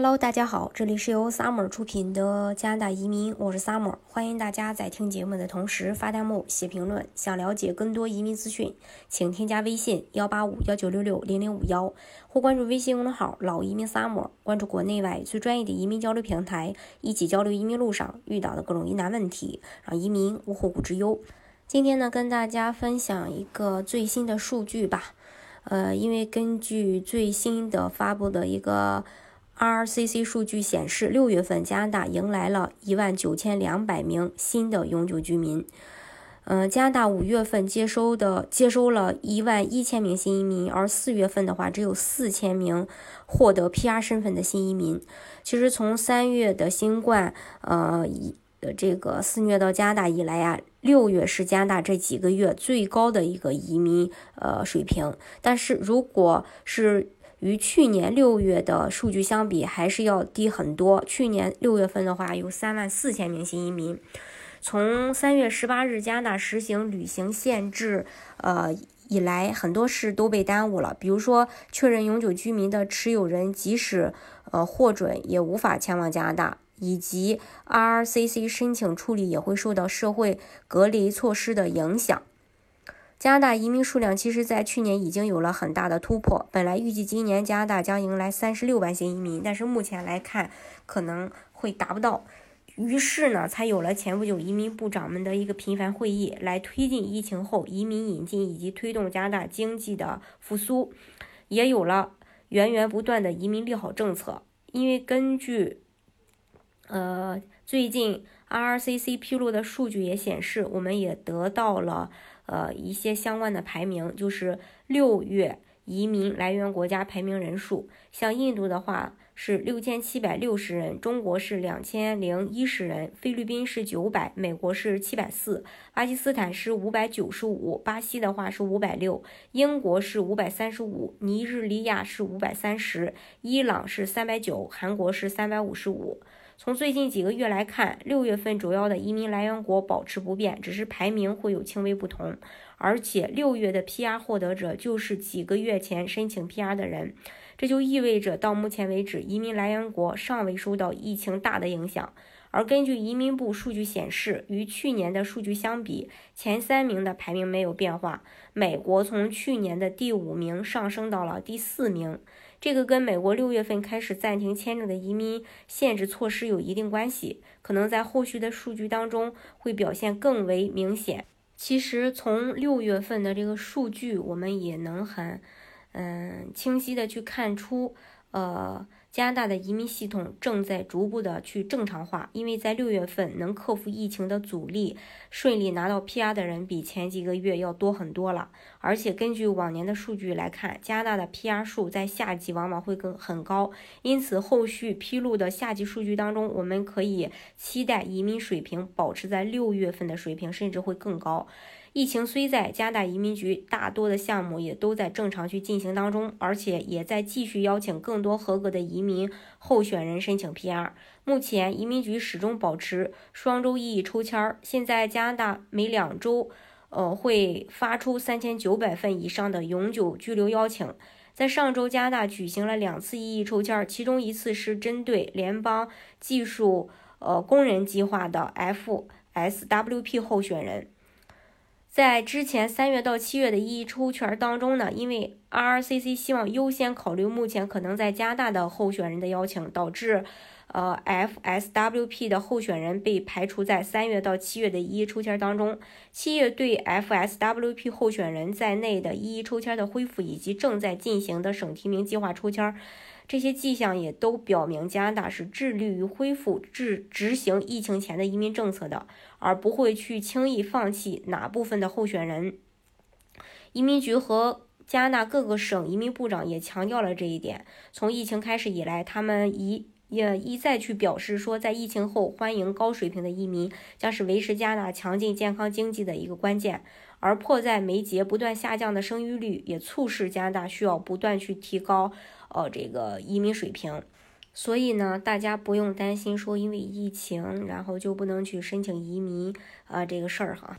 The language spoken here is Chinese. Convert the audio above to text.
Hello，大家好，这里是由 Summer 出品的加拿大移民，我是 Summer，欢迎大家在听节目的同时发弹幕、写评论。想了解更多移民资讯，请添加微信幺八五幺九六六零零五幺，或关注微信公众号“老移民 Summer”，关注国内外最专业的移民交流平台，一起交流移民路上遇到的各种疑难问题，让移民无后顾之忧。今天呢，跟大家分享一个最新的数据吧。呃，因为根据最新的发布的一个。RCC 数据显示，六月份加拿大迎来了一万九千两百名新的永久居民。嗯，加拿大五月份接收的接收了一万一千名新移民，而四月份的话只有四千名获得 PR 身份的新移民。其实从三月的新冠呃的这个肆虐到加拿大以来呀，六月是加拿大这几个月最高的一个移民呃水平。但是如果是与去年六月的数据相比，还是要低很多。去年六月份的话，有三万四千名新移民。从三月十八日加拿大实行旅行限制，呃以来，很多事都被耽误了。比如说，确认永久居民的持有人，即使呃获准，也无法前往加拿大，以及 RCC 申请处理也会受到社会隔离措施的影响。加拿大移民数量其实，在去年已经有了很大的突破。本来预计今年加拿大将迎来三十六万新移民，但是目前来看可能会达不到。于是呢，才有了前不久移民部长们的一个频繁会议，来推进疫情后移民引进以及推动加拿大经济的复苏，也有了源源不断的移民利好政策。因为根据呃最近 RCC 披露的数据也显示，我们也得到了。呃，一些相关的排名就是六月移民来源国家排名人数，像印度的话是六千七百六十人，中国是两千零一十人，菲律宾是九百，美国是七百四，巴基斯坦是五百九十五，巴西的话是五百六，英国是五百三十五，尼日利亚是五百三十，伊朗是三百九，韩国是三百五十五。从最近几个月来看，六月份主要的移民来源国保持不变，只是排名会有轻微不同。而且六月的 PR 获得者就是几个月前申请 PR 的人，这就意味着到目前为止，移民来源国尚未受到疫情大的影响。而根据移民部数据显示，与去年的数据相比，前三名的排名没有变化。美国从去年的第五名上升到了第四名。这个跟美国六月份开始暂停签证的移民限制措施有一定关系，可能在后续的数据当中会表现更为明显。其实从六月份的这个数据，我们也能很，嗯，清晰的去看出，呃。加拿大的移民系统正在逐步的去正常化，因为在六月份能克服疫情的阻力，顺利拿到 PR 的人比前几个月要多很多了。而且根据往年的数据来看，加拿大的 PR 数在夏季往往会更很高，因此后续披露的夏季数据当中，我们可以期待移民水平保持在六月份的水平，甚至会更高。疫情虽在，加拿大移民局大多的项目也都在正常去进行当中，而且也在继续邀请更多合格的移民候选人申请 PR。目前移民局始终保持双周一抽签儿，现在加拿大每两周，呃会发出三千九百份以上的永久居留邀请。在上周，加拿大举行了两次异议抽签儿，其中一次是针对联邦技术呃工人计划的 FSWP 候选人。在之前三月到七月的一抽签当中呢，因为 RCC 希望优先考虑目前可能在加大的候选人的邀请，导致呃 FSWP 的候选人被排除在三月到七月的一一抽签当中。七月对 FSWP 候选人在内的一一抽签的恢复，以及正在进行的省提名计划抽签。这些迹象也都表明，加拿大是致力于恢复执执行疫情前的移民政策的，而不会去轻易放弃哪部分的候选人。移民局和加拿大各个省移民部长也强调了这一点。从疫情开始以来，他们一也一再去表示说，在疫情后欢迎高水平的移民将是维持加拿大强劲健康经济的一个关键。而迫在眉睫、不断下降的生育率，也促使加拿大需要不断去提高。呃，这个移民水平，所以呢，大家不用担心说因为疫情，然后就不能去申请移民啊这个事儿哈。